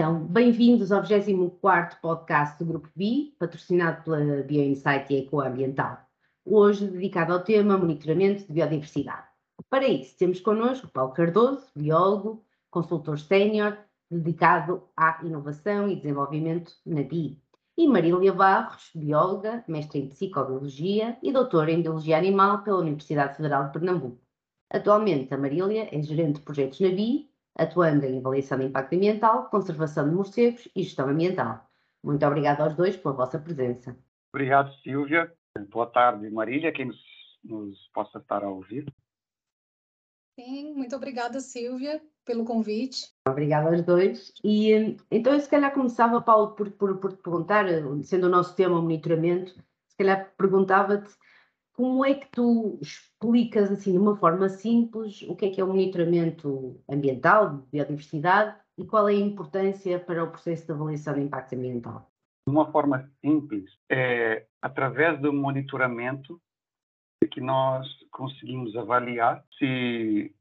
Então, bem-vindos ao 24º podcast do Grupo BI, patrocinado pela BioInsight e Ecoambiental. Hoje dedicado ao tema monitoramento de biodiversidade. Para isso, temos connosco Paulo Cardoso, biólogo, consultor sénior, dedicado à inovação e desenvolvimento na BI. E Marília Barros, bióloga, mestre em psicobiologia e doutora em biologia animal pela Universidade Federal de Pernambuco. Atualmente, a Marília é gerente de projetos na BI atuando em avaliação de impacto ambiental, conservação de morcegos e gestão ambiental. Muito obrigada aos dois pela vossa presença. Obrigado, Silvia. Boa tarde, Marília, quem nos, nos possa estar a ouvir. Sim, muito obrigada, Silvia, pelo convite. Obrigada aos dois. E então, eu se calhar começava, Paulo, por, por, por te perguntar, sendo o nosso tema monitoramento, se calhar perguntava-te como é que tu explicas, assim, de uma forma simples, o que é que é o monitoramento ambiental, de biodiversidade, e qual é a importância para o processo de avaliação de impacto ambiental? De uma forma simples, é através do monitoramento que nós conseguimos avaliar se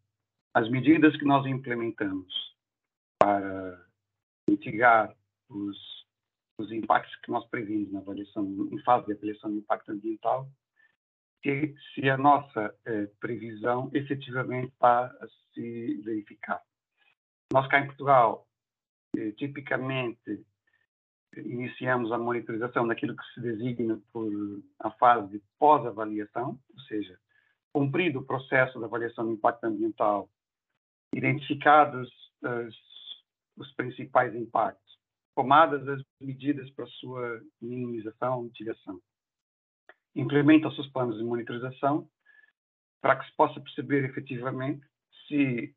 as medidas que nós implementamos para mitigar os, os impactos que nós previmos na avaliação, em fase de avaliação de impacto ambiental, que se a nossa eh, previsão efetivamente está a se verificar. Nós cá em Portugal, eh, tipicamente, iniciamos a monitorização daquilo que se designa por a fase de pós-avaliação, ou seja, cumprido o processo de avaliação de impacto ambiental, identificados as, os principais impactos, tomadas as medidas para sua minimização, mitigação implementa os seus planos de monitorização para que se possa perceber efetivamente se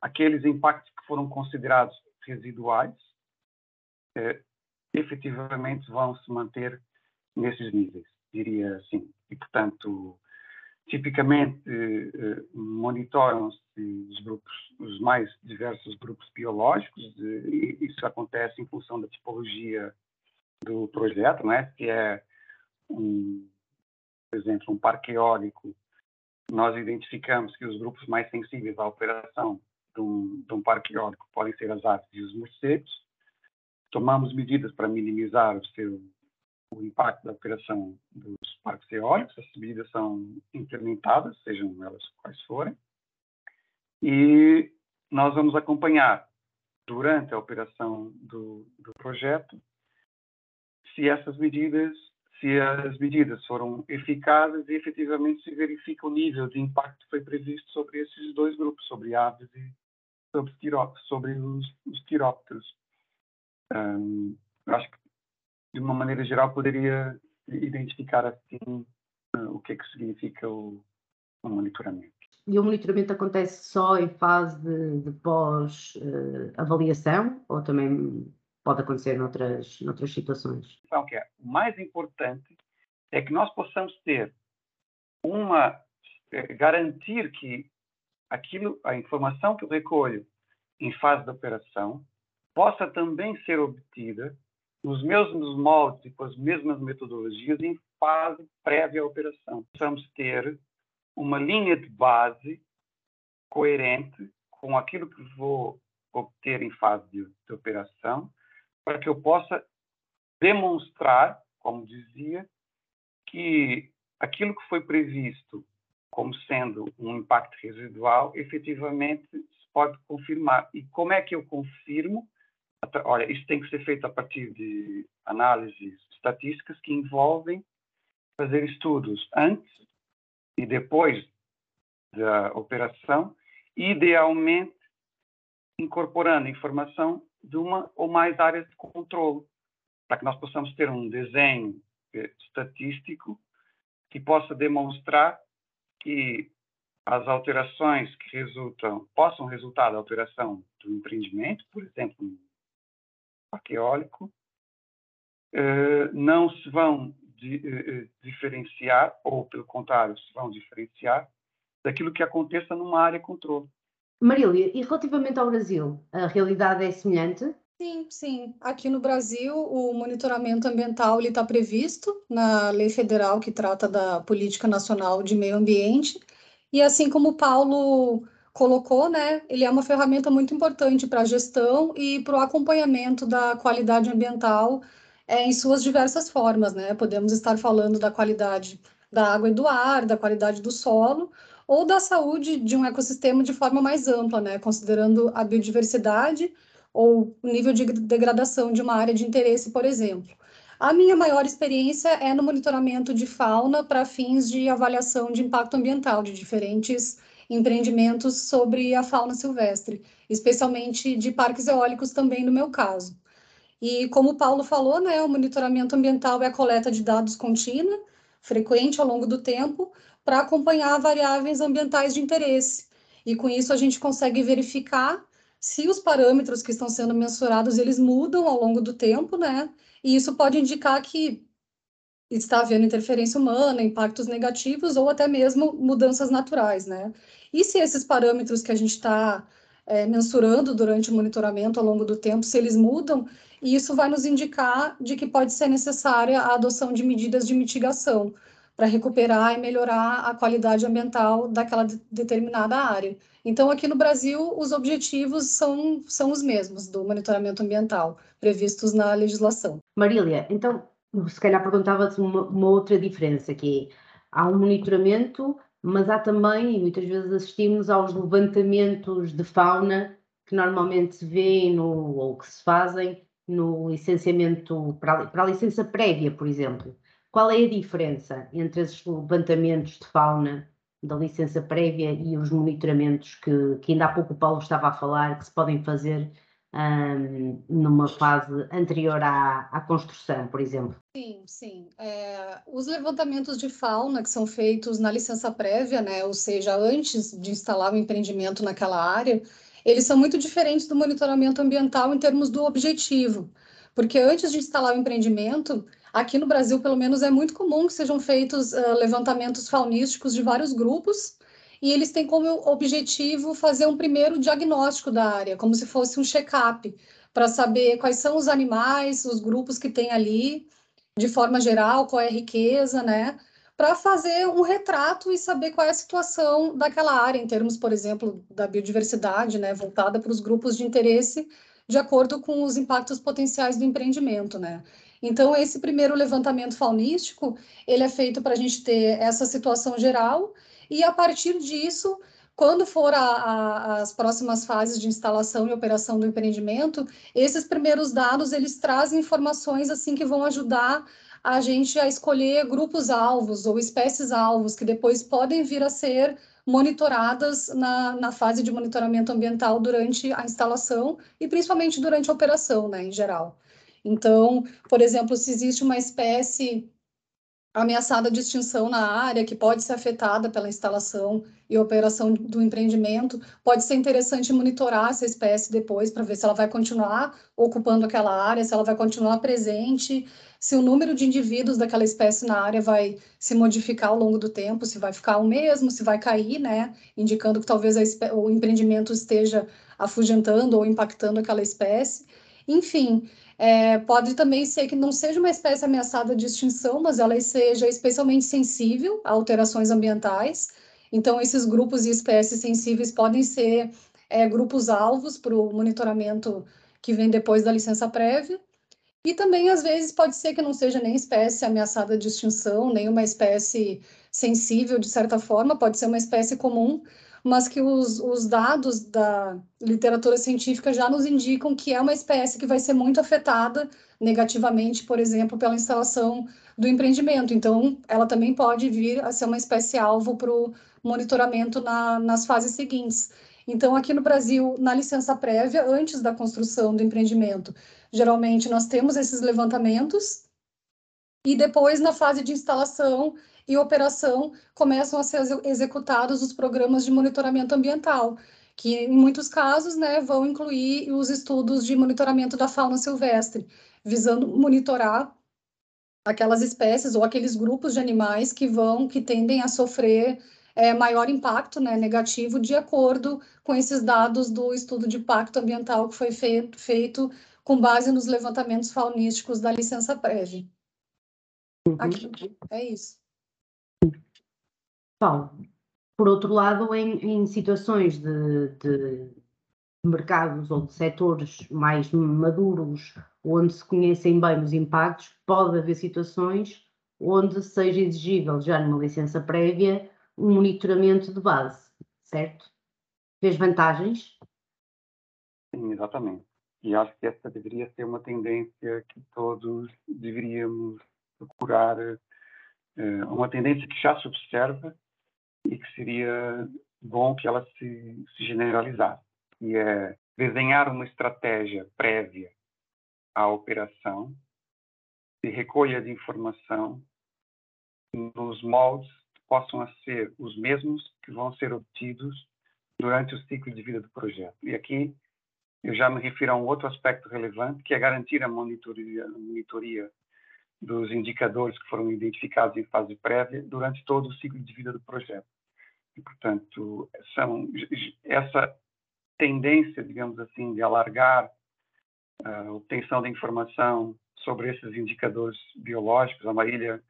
aqueles impactos que foram considerados residuais eh, efetivamente vão se manter nesses níveis, diria assim. E, portanto, tipicamente eh, monitoram-se os grupos, os mais diversos grupos biológicos, e isso acontece em função da tipologia do projeto, não é? Se é um por exemplo, um parque eólico, nós identificamos que os grupos mais sensíveis à operação de um, de um parque eólico podem ser as aves e os morcegos. Tomamos medidas para minimizar o seu o impacto da operação dos parques eólicos. Essas medidas são implementadas, sejam elas quais forem. E nós vamos acompanhar durante a operação do, do projeto se essas medidas se as medidas foram eficazes e efetivamente se verifica o nível de impacto que foi previsto sobre esses dois grupos, sobre aves e sobre, sobre os, os quirópteros. Um, acho que, de uma maneira geral, poderia identificar assim uh, o que é que significa o, o, monitoramento. E o monitoramento acontece só em fase de, de pós-avaliação uh, ou também pode acontecer noutras, noutras situações. Então, que é, o mais importante é que nós possamos ter uma eh, garantir que aquilo, a informação que eu recolho em fase de operação possa também ser obtida nos mesmos moldes e com as mesmas metodologias em fase prévia à operação. Precisamos ter uma linha de base coerente com aquilo que vou obter em fase de, de operação para que eu possa demonstrar, como dizia, que aquilo que foi previsto como sendo um impacto residual, efetivamente se pode confirmar. E como é que eu confirmo? Olha, isso tem que ser feito a partir de análises estatísticas que envolvem fazer estudos antes e depois da operação, idealmente incorporando informação de uma ou mais áreas de controle, para que nós possamos ter um desenho eh, estatístico que possa demonstrar que as alterações que resultam, possam resultar da alteração do empreendimento, por exemplo, um parque eólico, eh, não se vão eh, diferenciar, ou pelo contrário, se vão diferenciar daquilo que aconteça numa área controle. Marília, e relativamente ao Brasil, a realidade é semelhante? Sim, sim. Aqui no Brasil, o monitoramento ambiental está previsto na lei federal que trata da Política Nacional de Meio Ambiente. E assim como o Paulo colocou, né, ele é uma ferramenta muito importante para a gestão e para o acompanhamento da qualidade ambiental é, em suas diversas formas, né? Podemos estar falando da qualidade da água e do ar, da qualidade do solo, ou da saúde de um ecossistema de forma mais ampla, né? Considerando a biodiversidade ou o nível de degradação de uma área de interesse, por exemplo. A minha maior experiência é no monitoramento de fauna para fins de avaliação de impacto ambiental de diferentes empreendimentos sobre a fauna silvestre, especialmente de parques eólicos também no meu caso. E como o Paulo falou, né, o monitoramento ambiental é a coleta de dados contínua, frequente ao longo do tempo, para acompanhar variáveis ambientais de interesse. E com isso a gente consegue verificar se os parâmetros que estão sendo mensurados eles mudam ao longo do tempo, né? E isso pode indicar que está havendo interferência humana, impactos negativos ou até mesmo mudanças naturais, né? E se esses parâmetros que a gente está é, mensurando durante o monitoramento ao longo do tempo, se eles mudam, isso vai nos indicar de que pode ser necessária a adoção de medidas de mitigação para recuperar e melhorar a qualidade ambiental daquela de determinada área. Então, aqui no Brasil, os objetivos são, são os mesmos do monitoramento ambiental previstos na legislação. Marília, então se calhar perguntava-te uma, uma, outra diferença, que é, há um monitoramento, mas há também, e muitas vezes assistimos aos levantamentos de fauna que normalmente se vê no, ou que se fazem no licenciamento, para a, licença prévia, por exemplo. Qual é a diferença entre esses levantamentos de fauna da licença prévia e os monitoramentos que, que ainda há pouco o Paulo estava a falar, que se podem fazer um, numa fase anterior à, à, construção, por exemplo? Sim, sim. É, os levantamentos de fauna que são feitos na licença prévia, né, ou seja, antes de instalar o empreendimento naquela área, eles são muito diferentes do monitoramento ambiental em termos do objetivo. Porque antes de instalar o empreendimento, aqui no Brasil, pelo menos, é muito comum que sejam feitos uh, levantamentos faunísticos de vários grupos, e eles têm como objetivo fazer um primeiro diagnóstico da área, como se fosse um check-up, para saber quais são os animais, os grupos que tem ali, de forma geral, qual é a riqueza, né? Para fazer um retrato e saber qual é a situação daquela área, em termos, por exemplo, da biodiversidade, né? Voltada para os grupos de interesse, de acordo com os impactos potenciais do empreendimento, né? Então, esse primeiro levantamento faunístico, ele é feito para a gente ter essa situação geral e a partir disso, quando for a, a, as próximas fases de instalação e operação do empreendimento, esses primeiros dados eles trazem informações assim que vão ajudar a gente a escolher grupos alvos ou espécies alvos que depois podem vir a ser monitoradas na, na fase de monitoramento ambiental durante a instalação e principalmente durante a operação, né, em geral. Então, por exemplo, se existe uma espécie ameaçada de extinção na área, que pode ser afetada pela instalação e operação do empreendimento. Pode ser interessante monitorar essa espécie depois para ver se ela vai continuar ocupando aquela área, se ela vai continuar presente, se o número de indivíduos daquela espécie na área vai se modificar ao longo do tempo, se vai ficar o mesmo, se vai cair, né? Indicando que talvez o empreendimento esteja afugentando ou impactando aquela espécie. Enfim, é, pode também ser que não seja uma espécie ameaçada de extinção, mas ela seja especialmente sensível a alterações ambientais. Então, esses grupos e espécies sensíveis podem ser é, grupos alvos para o monitoramento que vem depois da licença prévia. E também, às vezes, pode ser que não seja nem espécie ameaçada de extinção, nem uma espécie sensível, de certa forma, pode ser uma espécie comum, mas que os, os dados da literatura científica já nos indicam que é uma espécie que vai ser muito afetada negativamente, por exemplo, pela instalação do empreendimento. Então, ela também pode vir a ser uma espécie alvo para o monitoramento na, nas fases seguintes. Então, aqui no Brasil, na licença prévia, antes da construção do empreendimento, geralmente nós temos esses levantamentos e depois, na fase de instalação, e operação começam a ser executados os programas de monitoramento ambiental, que em muitos casos né, vão incluir os estudos de monitoramento da fauna silvestre, visando monitorar aquelas espécies ou aqueles grupos de animais que vão, que tendem a sofrer é, maior impacto né, negativo de acordo com esses dados do estudo de impacto ambiental que foi feito, feito com base nos levantamentos faunísticos da licença prévia. Uhum. Aqui, é isso. Paulo, Por outro lado, em, em situações de, de, mercados ou de setores mais maduros, onde se conhecem bem os impactos, pode haver situações onde seja exigível, já numa licença prévia, um monitoramento de base, certo? Fez vantagens? Sim, exatamente. E acho que essa deveria ser uma tendência que todos deveríamos procurar, eh, uma tendência que já se observa e que seria bom que ela se, se generalizasse. E é desenhar uma estratégia prévia à operação de recolha de informação nos moldes que possam ser os mesmos que vão ser obtidos durante o ciclo de vida do projeto. E aqui eu já me refiro a um outro aspecto relevante, que é garantir a monitoria, a monitoria dos indicadores que foram identificados em fase prévia durante todo o ciclo de vida do projeto. E, portanto, são, essa tendência, digamos assim, de alargar a obtenção de informação sobre esses indicadores biológicos, a Marília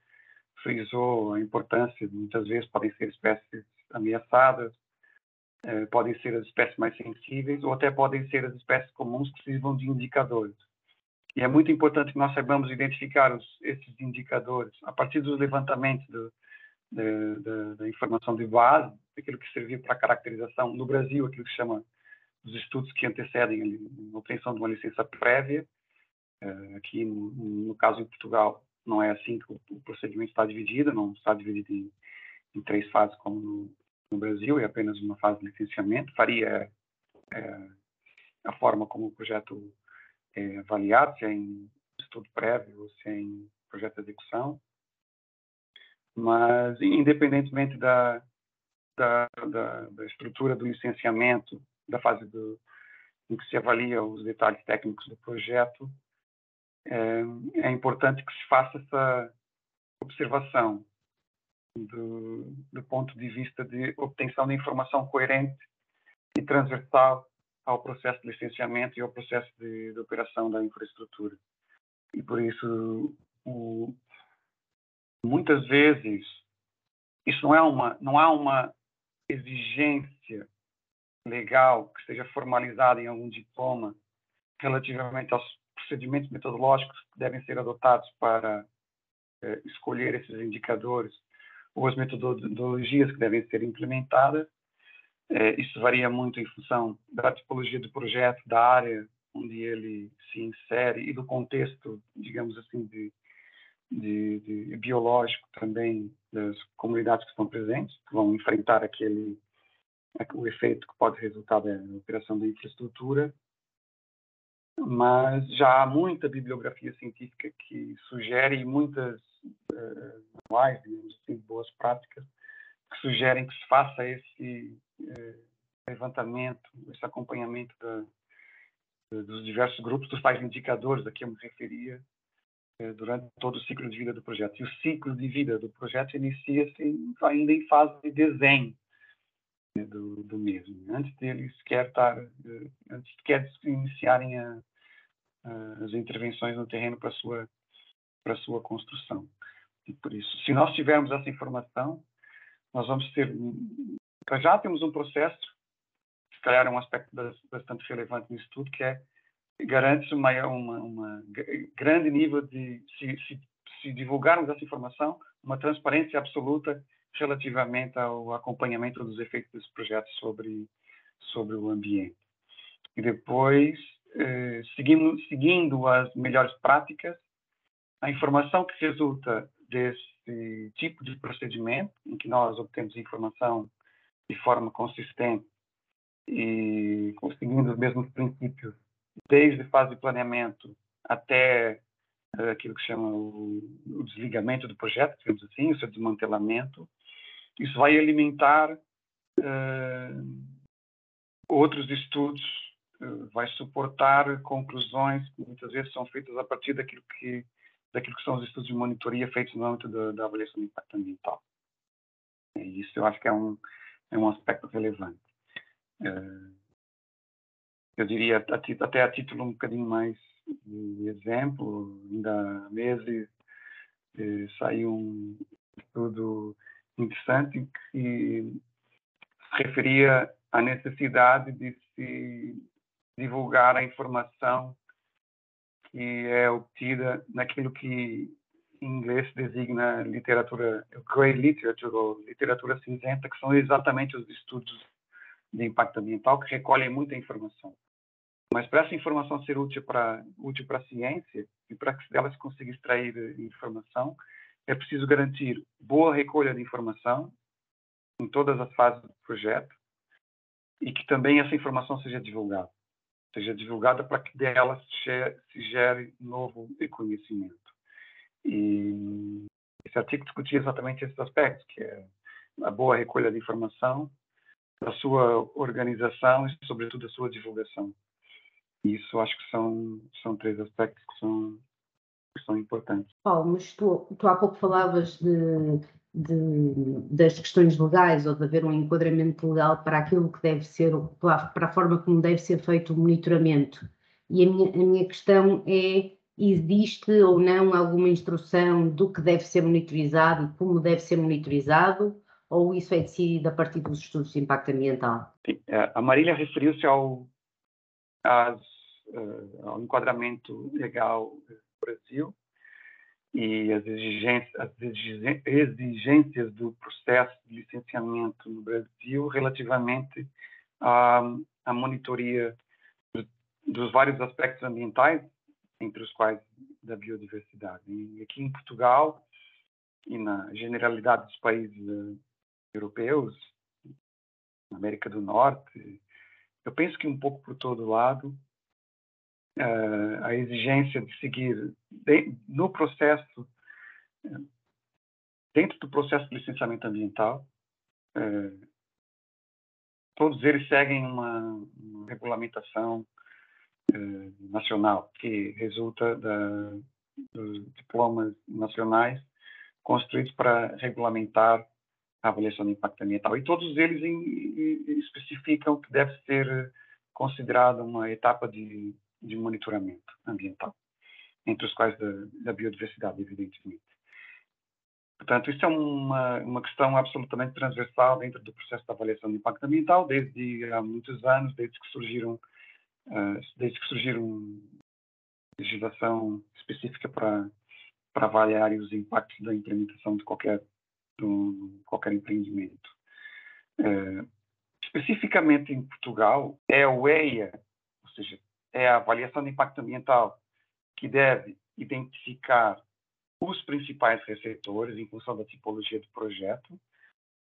frisou a importância, muitas vezes podem ser espécies ameaçadas, eh, podem ser as espécies mais sensíveis ou até podem ser as espécies comuns que precisam de indicadores. E é muito importante que nós saibamos identificar os, esses indicadores a partir dos levantamentos do, da informação de base, aquilo que serviu para a caracterização no Brasil, aquilo que se chama os estudos que antecedem a obtenção de uma licença prévia. Uh, aqui, no, no, caso em Portugal, não é assim que o, o, procedimento está dividido, não está dividido em, em três fases como no, no, Brasil, é apenas uma fase de licenciamento. Faria é, a forma como o projeto é avaliado, se é em estudo prévio ou se é em projeto de execução. Mas, independentemente da, da, da, da estrutura do licenciamento, da fase do, em que se avalia os detalhes técnicos do projeto, é, é importante que se faça essa observação do, do, ponto de vista de obtenção de informação coerente e transversal ao processo de licenciamento e ao processo de, de operação da infraestrutura. E por isso, o, muitas vezes isso não é uma não há uma exigência legal que esteja formalizada em algum diploma relativamente aos procedimentos metodológicos que devem ser adotados para eh, escolher esses indicadores ou as metodologias que devem ser implementadas. Eh, isso varia muito em função da tipologia do projeto, da área onde ele se insere e do contexto, digamos assim, de de, de, biológico também das comunidades que estão presentes, que vão enfrentar aquele o efeito que pode resultar da operação da infraestrutura, mas já há muita bibliografia científica que sugere e muitas uh, digamos assim, boas práticas que sugerem que se faça esse uh, levantamento, esse acompanhamento da, dos diversos grupos, dos tais indicadores a que eu me referia, durante todo o ciclo de vida do projeto. E o ciclo de vida do projeto inicia-se ainda em fase de desenho né, do, do, mesmo, antes deles sequer estar, eh, antes sequer de iniciarem a, a, as intervenções no terreno para sua para sua construção. E por isso, se nós tivermos essa informação, nós vamos ter, já temos um processo, se calhar é um aspecto bastante relevante nisso tudo, que é garante-se uma, grande nível de, se, se, se, divulgarmos essa informação, uma transparência absoluta relativamente ao acompanhamento dos efeitos desse projeto sobre, sobre o ambiente. E depois, eh, seguindo, seguindo as melhores práticas, a informação que resulta desse tipo de procedimento, em que nós obtemos informação de forma consistente e conseguindo os mesmos princípios desde fase de planeamento até uh, aquilo que chama o, o, desligamento do projeto, digamos assim, o seu desmantelamento. Isso vai alimentar uh, outros estudos, uh, vai suportar conclusões que muitas vezes são feitas a partir daquilo que daquilo que são os estudos de monitoria feitos no âmbito da, da avaliação de impacto ambiental. E isso eu acho que é um é um aspecto relevante. Uh, eu diria até a título um bocadinho mais de exemplo, ainda há meses eh, saiu um estudo interessante que referia à necessidade de se divulgar a informação que é obtida naquilo que em inglês designa literatura grey literature ou literatura cinzenta, que são exatamente os estudos de impacto ambiental que recolhem muita informação. Mas para essa informação ser útil para útil para a ciência e para que dela se consiga extrair informação, é preciso garantir boa recolha de informação em todas as fases do projeto e que também essa informação seja divulgada. Seja divulgada para que dela se gere novo conhecimento. E esse artigo discutia exatamente esses aspectos, que é a boa recolha de informação, a sua organização e, sobretudo, a sua divulgação. Isso acho que são, são três aspectos que são, que são importantes. Paulo, mas tu, tu há pouco falavas de, de, das questões legais ou de haver um enquadramento legal para aquilo que deve ser, para a forma como deve ser feito o monitoramento. E a minha, a minha questão é: existe ou não alguma instrução do que deve ser monitorizado e como deve ser monitorizado? Ou isso é decidido a partir dos estudos de impacto ambiental? Sim, é, a Marília referiu-se ao, às, uh, ao enquadramento legal do Brasil e as exigências, as exigências do processo de licenciamento no Brasil relativamente à, à monitoria dos vários aspectos ambientais, entre os quais da biodiversidade. E aqui em Portugal e na generalidade dos países uh, europeus, na América do Norte, eu penso que um pouco por todo lado, uh, a exigência de seguir no processo, dentro do processo de licenciamento ambiental, uh, todos eles seguem uma, uma regulamentação uh, nacional que resulta da, dos diplomas nacionais construídos para regulamentar a avaliação de impacto ambiental. E todos eles em, em, especificam que deve ser considerada uma etapa de de monitoramento ambiental, entre os quais da, da biodiversidade, evidentemente. Portanto, isso é uma, uma questão absolutamente transversal dentro do processo de avaliação de impacto ambiental, desde há muitos anos, desde que surgiram, uh, desde que surgiram legislação específica para, para avaliar os impactos da implementação de qualquer, de qualquer empreendimento. Uh, especificamente em Portugal, é o EIA, ou seja, é a avaliação de impacto ambiental, que deve identificar os principais receptores em função da tipologia do projeto,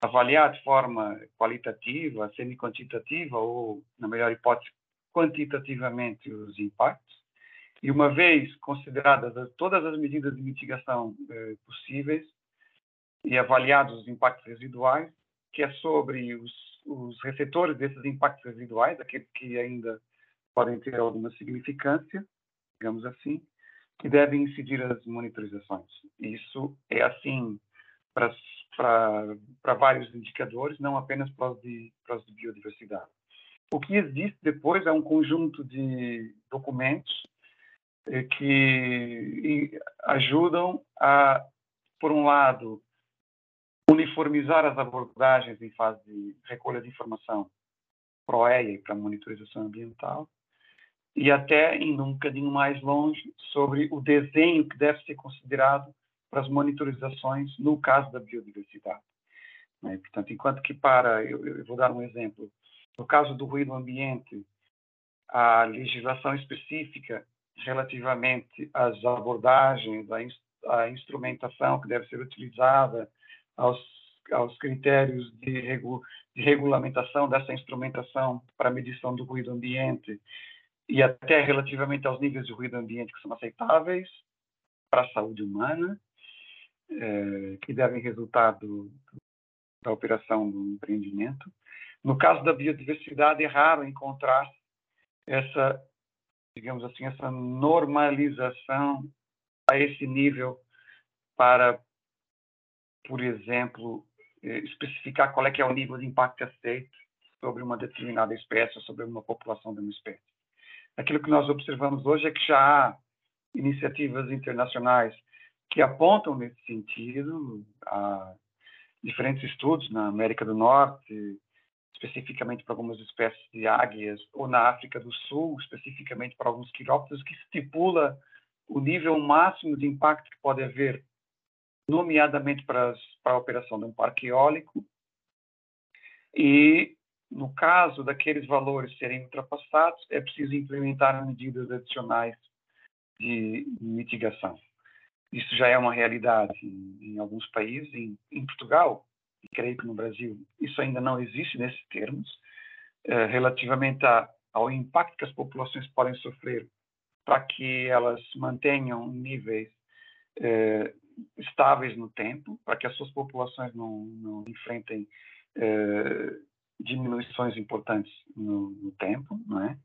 avaliar de forma qualitativa, semi-quantitativa ou, na melhor hipótese, quantitativamente os impactos, e uma vez consideradas todas as medidas de mitigação eh, possíveis e avaliados os impactos residuais, que é sobre os, os receptores desses impactos residuais, aqueles que ainda podem ter alguma significância, digamos assim, que devem incidir as monitorizações. Isso é assim para, vários indicadores, não apenas para os, de, para os de biodiversidade. O que existe depois é um conjunto de documentos eh, que ajudam a, por um lado, uniformizar as abordagens em fase de recolha de informação para o EIA e para a monitorização ambiental, e até indo um bocadinho mais longe sobre o desenho que deve ser considerado para as monitorizações no caso da biodiversidade. Né? Portanto, enquanto que para, eu, eu, vou dar um exemplo, no caso do ruído ambiente, a legislação específica relativamente às abordagens, à, à instrumentação que deve ser utilizada, aos, aos critérios de, regu, de regulamentação dessa instrumentação para medição do ruído ambiente, e até relativamente aos níveis de ruído ambiente que são aceitáveis para a saúde humana, eh, que devem resultar do, da operação do empreendimento. No caso da biodiversidade, é raro encontrar essa, digamos assim, essa normalização a esse nível para, por exemplo, eh, especificar qual é que é o nível de impacto aceito sobre uma determinada espécie sobre uma população de uma espécie. Aquilo que nós observamos hoje é que já há iniciativas internacionais que apontam nesse sentido, há diferentes estudos na América do Norte, especificamente para algumas espécies de águias, ou na África do Sul, especificamente para alguns quirópteros, que estipula o nível máximo de impacto que pode haver, nomeadamente para, as, para a operação de um parque eólico. E, no caso daqueles valores serem ultrapassados, é preciso implementar medidas adicionais de mitigação. Isso já é uma realidade em, em alguns países. Em, em, Portugal, e creio que no Brasil, isso ainda não existe nesses termos, eh, relativamente a, ao impacto que as populações podem sofrer para que elas mantenham níveis eh, estáveis no tempo, para que as suas populações não, não enfrentem eh, diminuições importantes no, no, tempo, não é?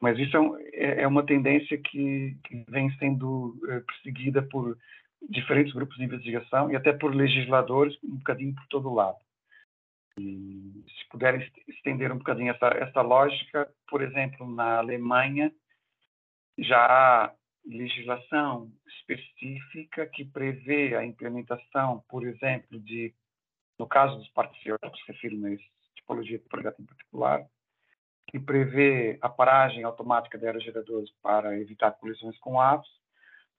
Mas isso é, é, é uma tendência que, que vem sendo eh, perseguida por diferentes grupos de investigação e até por legisladores um bocadinho por todo lado. E, se puderem estender um bocadinho essa, essa lógica, por exemplo, na Alemanha já há legislação específica que prevê a implementação, por exemplo, de, no caso dos eólicos, refiro-me a essa tipologia de projeto em particular, que prevê a paragem automática de aerogeradores para evitar colisões com aves,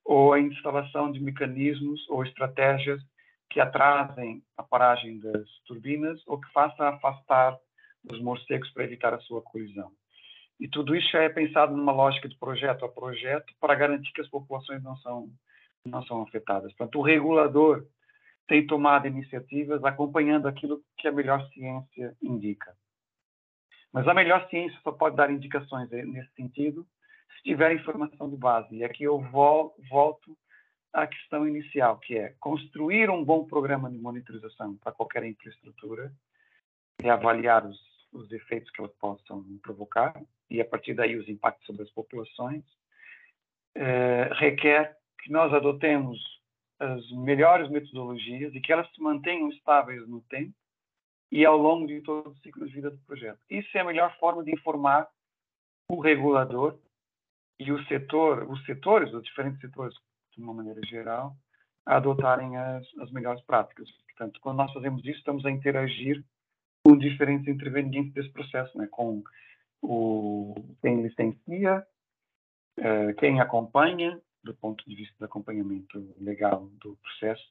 ou a instalação de mecanismos ou estratégias que atrasem a paragem das turbinas ou que façam afastar os morcegos para evitar a sua colisão. E tudo isso é pensado numa lógica de projeto a projeto para garantir que as populações não são, não são afetadas. Portanto, o regulador tem tomado iniciativas acompanhando aquilo que a melhor ciência indica. Mas a melhor ciência só pode dar indicações nesse sentido se tiver informação de base. E aqui eu volto à questão inicial, que é construir um bom programa de monitorização para qualquer infraestrutura e avaliar os, os efeitos que elas possam provocar e, a partir daí, os impactos sobre as populações, eh, requer que nós adotemos as melhores metodologias e que elas se mantenham estáveis no tempo e ao longo de todo o ciclo de vida do projeto. Isso é a melhor forma de informar o regulador e o setor, os setores, os diferentes setores, de uma maneira geral, a adotarem as, as melhores práticas. Portanto, quando nós fazemos isso, estamos a interagir com diferentes intervenientes desse processo, né? com o, quem licencia, uh, quem acompanha, do ponto de vista do acompanhamento legal do processo,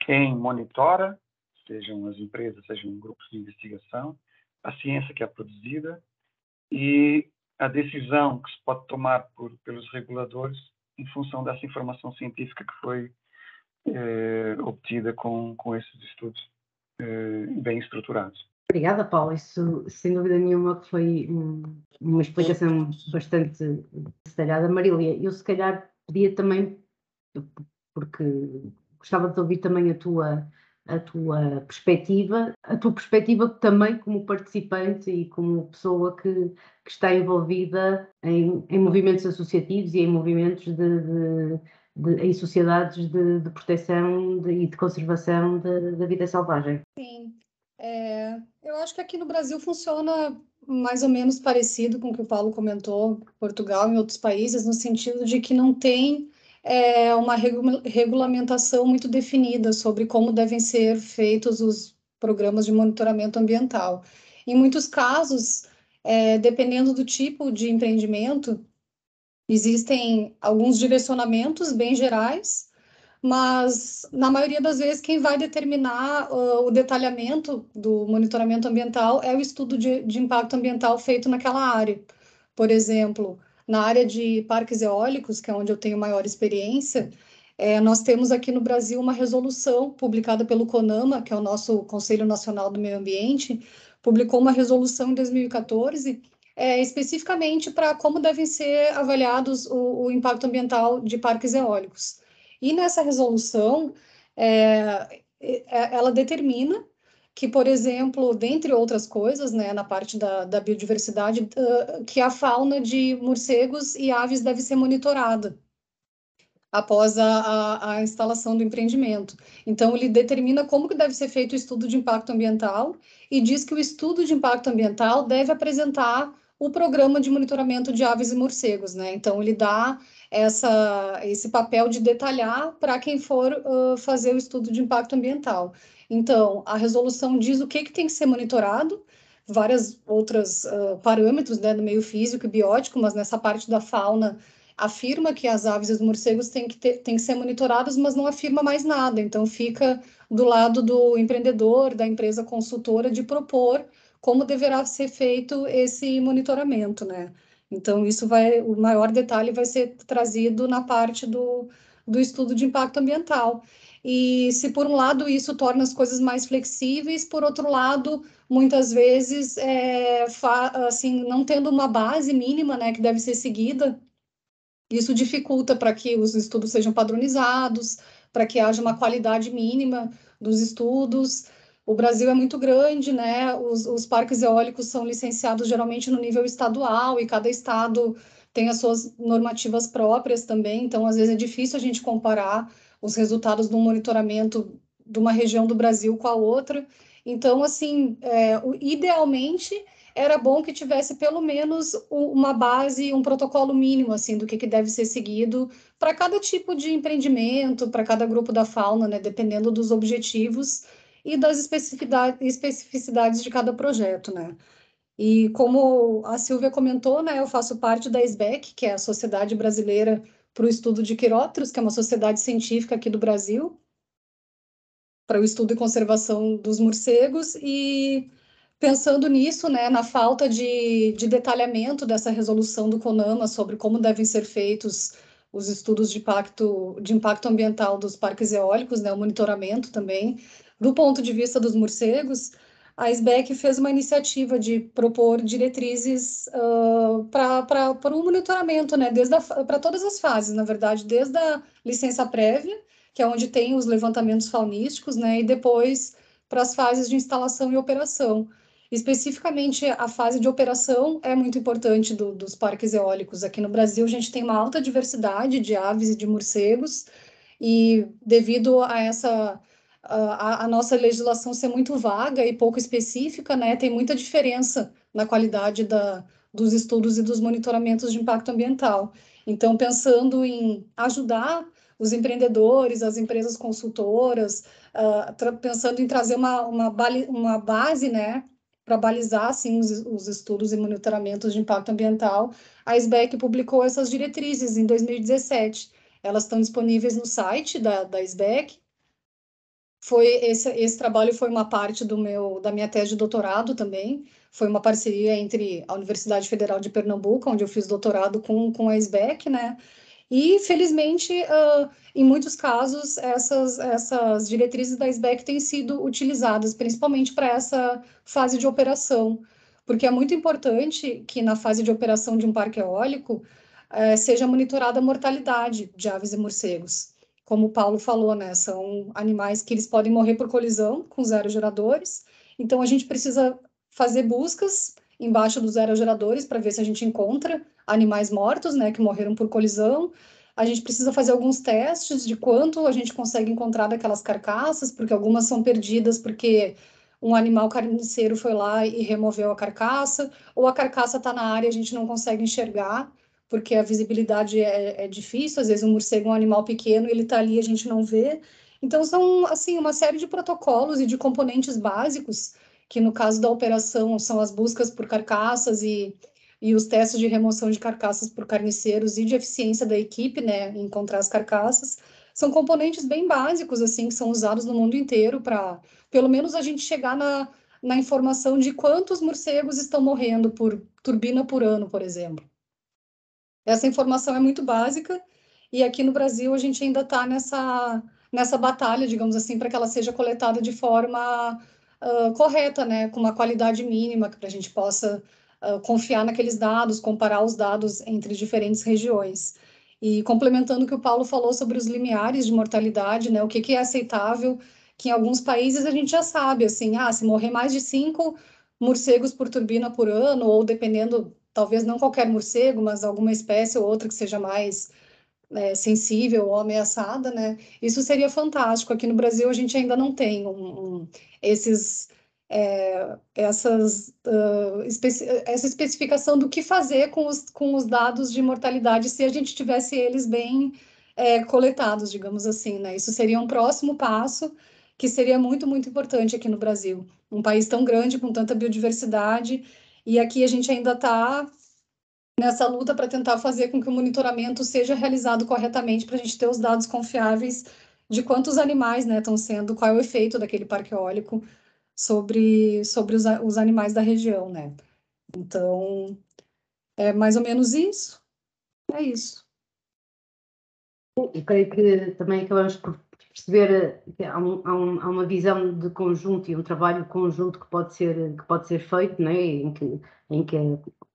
quem monitora, sejam as empresas, sejam grupos de investigação, a ciência que é produzida e a decisão que se pode tomar por, pelos reguladores em função dessa informação científica que foi eh, obtida com, com esses estudos eh, bem estruturados. Obrigada, Paulo. Isso, sem dúvida nenhuma, foi uma explicação bastante detalhada. Marília, eu se calhar pedia também, porque gostava de ouvir também a tua a tua perspectiva, a tua perspectiva também como participante e como pessoa que, que está envolvida em, em, movimentos associativos e em movimentos de, de, de em sociedades de, de proteção e de conservação da vida selvagem. Sim, é, eu acho que aqui no Brasil funciona mais ou menos parecido com o que o Paulo comentou, Portugal e outros países, no sentido de que não tem é, uma regulamentação muito definida sobre como devem ser feitos os programas de monitoramento ambiental. Em muitos casos, é, dependendo do tipo de empreendimento, existem alguns direcionamentos bem gerais, mas na maioria das vezes quem vai determinar uh, o detalhamento do monitoramento ambiental é o estudo de, de impacto ambiental feito naquela área. Por exemplo, na área de parques eólicos, que é onde eu tenho maior experiência, é, nós temos aqui no Brasil uma resolução publicada pelo CONAMA, que é o nosso Conselho Nacional do Meio Ambiente, publicou uma resolução em 2014, é, especificamente para como devem ser avaliados o, o, impacto ambiental de parques eólicos. E nessa resolução, é, é ela determina que, por exemplo, dentre outras coisas, né, na parte da, da biodiversidade, que a fauna de morcegos e aves deve ser monitorada após a, a, a, instalação do empreendimento. Então, ele determina como que deve ser feito o estudo de impacto ambiental e diz que o estudo de impacto ambiental deve apresentar o programa de monitoramento de aves e morcegos, né? Então, ele dá essa, esse papel de detalhar para quem for uh, fazer o estudo de impacto ambiental. Então, a resolução diz o que, que tem que ser monitorado, várias outras uh, parâmetros né, do meio físico e biótico, mas nessa parte da fauna afirma que as aves e os morcegos têm que, ter, têm que ser monitorados, mas não afirma mais nada. Então fica do lado do empreendedor, da empresa consultora, de propor como deverá ser feito esse monitoramento, né? Então isso vai, o maior detalhe vai ser trazido na parte do, do estudo de impacto ambiental. E se por um lado isso torna as coisas mais flexíveis, por outro lado, muitas vezes, é, assim, não tendo uma base mínima, né, que deve ser seguida, isso dificulta para que os estudos sejam padronizados, para que haja uma qualidade mínima dos estudos. O Brasil é muito grande, né? Os, os parques eólicos são licenciados geralmente no nível estadual e cada estado tem as suas normativas próprias também, então às vezes é difícil a gente comparar os resultados do monitoramento de uma região do Brasil com a outra. Então, assim, é, idealmente era bom que tivesse pelo menos uma base, um protocolo mínimo assim do que, que deve ser seguido para cada tipo de empreendimento, para cada grupo da fauna, né, dependendo dos objetivos e das especificidades, especificidades de cada projeto, né. E como a Silvia comentou, né, eu faço parte da SBEC, que é a Sociedade Brasileira para o estudo de quirópteros, que é uma sociedade científica aqui do Brasil, para o estudo e conservação dos morcegos, e pensando nisso, né, na falta de, de detalhamento dessa resolução do CONAMA sobre como devem ser feitos os estudos de impacto, de impacto ambiental dos parques eólicos, né, o monitoramento também, do ponto de vista dos morcegos, a SBEC fez uma iniciativa de propor diretrizes uh, para o um monitoramento, né, para todas as fases, na verdade, desde a licença prévia, que é onde tem os levantamentos faunísticos, né, e depois para as fases de instalação e operação. Especificamente, a fase de operação é muito importante do, dos parques eólicos. Aqui no Brasil, a gente tem uma alta diversidade de aves e de morcegos, e devido a essa a, a, nossa legislação ser muito vaga e pouco específica, né, tem muita diferença na qualidade da, dos estudos e dos monitoramentos de impacto ambiental. Então, pensando em ajudar os empreendedores, as empresas consultoras, uh, pensando em trazer uma, uma, uma base, né, para balizar, assim, os, os, estudos e monitoramentos de impacto ambiental, a SBEC publicou essas diretrizes em 2017. Elas estão disponíveis no site da, da SBEC, foi esse, esse trabalho foi uma parte do meu da minha tese de doutorado também. Foi uma parceria entre a Universidade Federal de Pernambuco, onde eu fiz doutorado com, com a SBEC, né? E, felizmente, uh, em muitos casos, essas, essas diretrizes da SBEC têm sido utilizadas, principalmente para essa fase de operação, porque é muito importante que na fase de operação de um parque eólico uh, seja monitorada a mortalidade de aves e morcegos como o Paulo falou, né, são animais que eles podem morrer por colisão com zero aerogeradores. Então a gente precisa fazer buscas embaixo dos aerogeradores para ver se a gente encontra animais mortos, né, que morreram por colisão. A gente precisa fazer alguns testes de quanto a gente consegue encontrar daquelas carcaças, porque algumas são perdidas porque um animal carniceiro foi lá e removeu a carcaça, ou a carcaça está na área e a gente não consegue enxergar porque a visibilidade é, é difícil, às vezes um morcego é um animal pequeno, ele está ali e a gente não vê. Então, são, assim, uma série de protocolos e de componentes básicos, que no caso da operação são as buscas por carcaças e, e os testes de remoção de carcaças por carniceiros e de eficiência da equipe, né, em encontrar as carcaças, são componentes bem básicos, assim, que são usados no mundo inteiro para, pelo menos, a gente chegar na, na informação de quantos morcegos estão morrendo por turbina por ano, por exemplo. Essa informação é muito básica e aqui no Brasil a gente ainda está nessa, nessa batalha, digamos assim, para que ela seja coletada de forma uh, correta, né, com uma qualidade mínima, para a gente possa uh, confiar naqueles dados, comparar os dados entre diferentes regiões. E complementando o que o Paulo falou sobre os limiares de mortalidade, né, o que, que é aceitável, que em alguns países a gente já sabe, assim, ah, se morrer mais de cinco morcegos por turbina por ano, ou dependendo talvez não qualquer morcego, mas alguma espécie ou outra que seja mais é, sensível ou ameaçada, né? Isso seria fantástico. Aqui no Brasil a gente ainda não tem um, um, esses é, essas, uh, especi essa especificação do que fazer com os, com os dados de mortalidade se a gente tivesse eles bem é, coletados, digamos assim, né? Isso seria um próximo passo que seria muito, muito importante aqui no Brasil. Um país tão grande, com tanta biodiversidade, e aqui a gente ainda está nessa luta para tentar fazer com que o monitoramento seja realizado corretamente, para a gente ter os dados confiáveis de quantos animais estão né, sendo, qual é o efeito daquele parque eólico sobre, sobre os, os animais da região, né? Então, é mais ou menos isso. É isso. Eu creio que também acabamos por perceber que há, um, há, um, há, uma visão de conjunto e um trabalho conjunto que pode ser, que pode ser feito, né? em, que, em que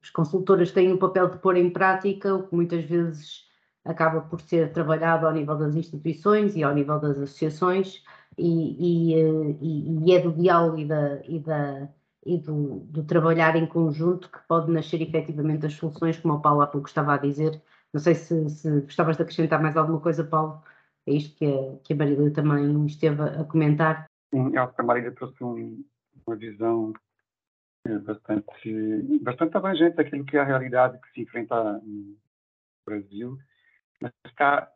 as consultoras têm o papel de pôr em prática o que muitas vezes acaba por ser trabalhado ao nível das instituições e ao nível das associações e, e, e, e é do diálogo e, da, e, da, e do, do, trabalhar em conjunto que pode nascer efetivamente as soluções, como o Paulo há pouco estava a dizer. Não sei se, se gostavas de acrescentar mais alguma coisa, Paulo, é isto que a, que a Marília também esteve a, comentar. Eu acho que a Marília trouxe um, uma visão é, bastante, bastante abrangente daquilo que é a realidade que se enfrenta no Brasil. Mas cá,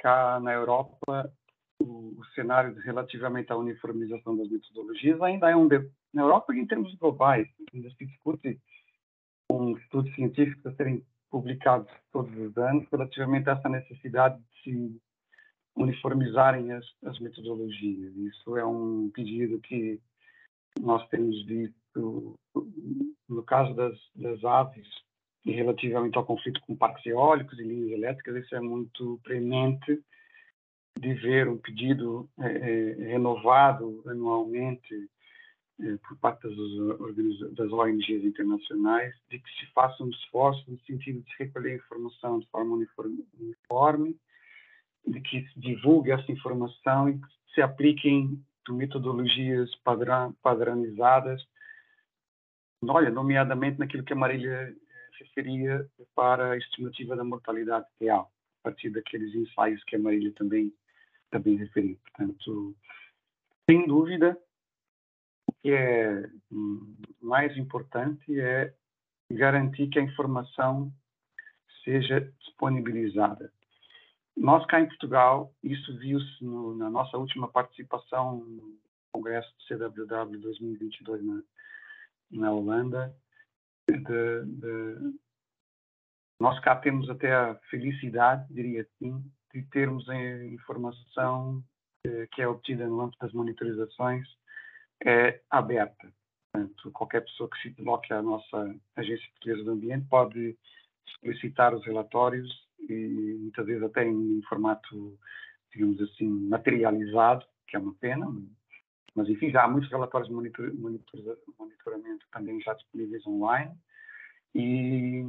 cá na Europa, o, o cenário relativamente à uniformização das metodologias ainda é um... De, na Europa, em termos globais, ainda se discute com estudos científicos a serem publicados todos os anos relativamente a essa necessidade de se uniformizarem as, as metodologias. Isso é um pedido que nós temos visto no caso das, das aves e relativamente ao conflito com parques eólicos e linhas elétricas, isso é muito premente de ver um pedido é, é, renovado anualmente é, por parte das, das ONGs internacionais de que se faça um esforço no sentido de recolher informação de forma uniforme, uniforme de que se divulgue essa informação e que se apliquem metodologias padronizadas, olha, nomeadamente naquilo que a Marília eh, referia para a estimativa da mortalidade real, a partir daqueles ensaios que a Marília também, também referiu. Portanto, sem dúvida, o que é mais importante é garantir que a informação seja disponibilizada nós cá em Portugal, isso viu-se na nossa última participação no Congresso do CWW 2022 na, na Holanda. De, de, nós cá temos até a felicidade, diria assim, de termos a informação eh, que é obtida no âmbito das monitorizações é aberta. Portanto, qualquer pessoa que se coloque à nossa Agência Portuguesa do Ambiente pode solicitar os relatórios e muitas vezes até em, formato, digamos assim, materializado, que é uma pena, mas enfim, já há muitos relatórios de monitor, monitor, monitoramento também já disponíveis online. E,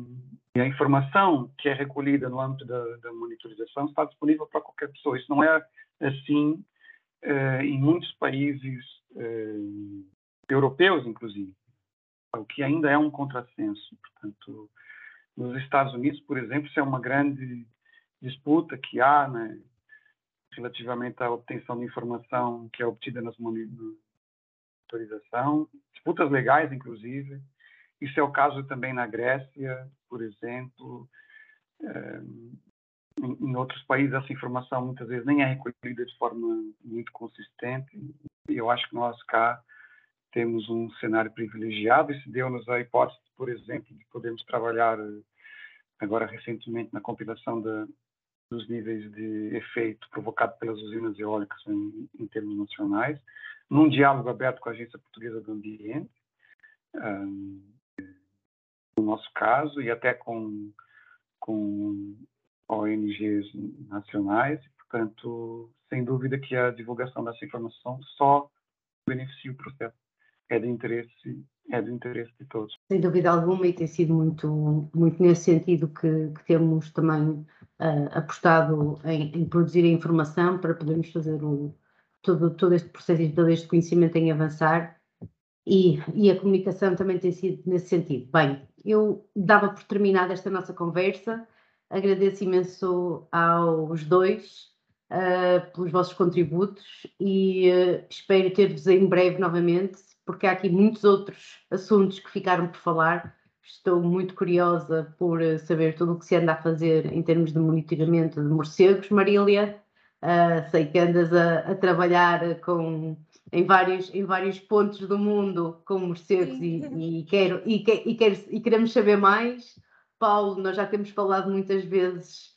e, a informação que é recolhida no âmbito da, da, monitorização está disponível para qualquer pessoa. Isso não é assim eh, em muitos países eh, europeus, inclusive, o que ainda é um contrassenso. Portanto, nos Estados Unidos, por exemplo, isso é uma grande disputa que há né, relativamente à obtenção de informação que é obtida nas monitorização, disputas legais, inclusive. Isso é o caso também na Grécia, por exemplo. É, em outros países, essa informação muitas vezes nem é recolhida de forma muito consistente. E eu acho que nós cá temos um cenário privilegiado. Isso deu-nos a hipótese, por exemplo, de podermos trabalhar agora recentemente na compilação de, dos níveis de efeito provocado pelas usinas eólicas em, em termos nacionais, num diálogo aberto com a Agência Portuguesa do Ambiente, um, no nosso caso, e até com, com ONGs nacionais. Portanto, sem dúvida que a divulgação dessa informação só beneficia o processo é de interesse é do interesse de todos. Sem dúvida alguma, e tem sido muito, muito nesse sentido que, que temos também uh, apostado em, em, produzir a informação para podermos fazer o, todo, todo este processo e todo este conhecimento em avançar e, e a comunicação também tem sido nesse sentido. Bem, eu dava por terminada esta nossa conversa, agradeço imenso aos dois uh, pelos vossos contributos e uh, espero ter-vos em breve novamente porque há aqui muitos outros assuntos que ficaram por falar. Estou muito curiosa por eh, saber tudo o que se anda a fazer em termos de monitoramento de morcegos, Marília. Uh, sei que andas a, a, trabalhar com, em, vários, em vários pontos do mundo com morcegos e, e, quero, e, e, quero, e queremos saber mais. Paulo, nós já temos falado muitas vezes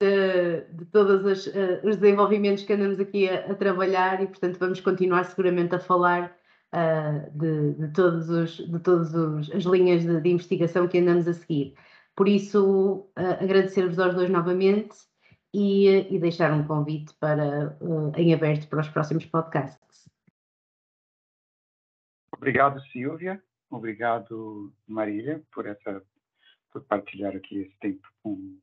de, de todos uh, os desenvolvimentos que andamos aqui a, a, trabalhar e, portanto, vamos continuar seguramente a falar uh, de, de todas de todos as linhas de, de, investigação que andamos a seguir. Por isso, uh, agradecer-vos aos dois novamente e, e deixar um convite para, em aberto para os próximos podcasts. Obrigado, Silvia. Obrigado, Marília, por essa por partilhar aqui esse tempo com,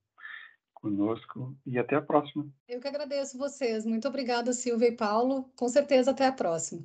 conosco e até a próxima. Eu que agradeço vocês. Muito obrigada, Silvia e Paulo. Com certeza, até a próxima.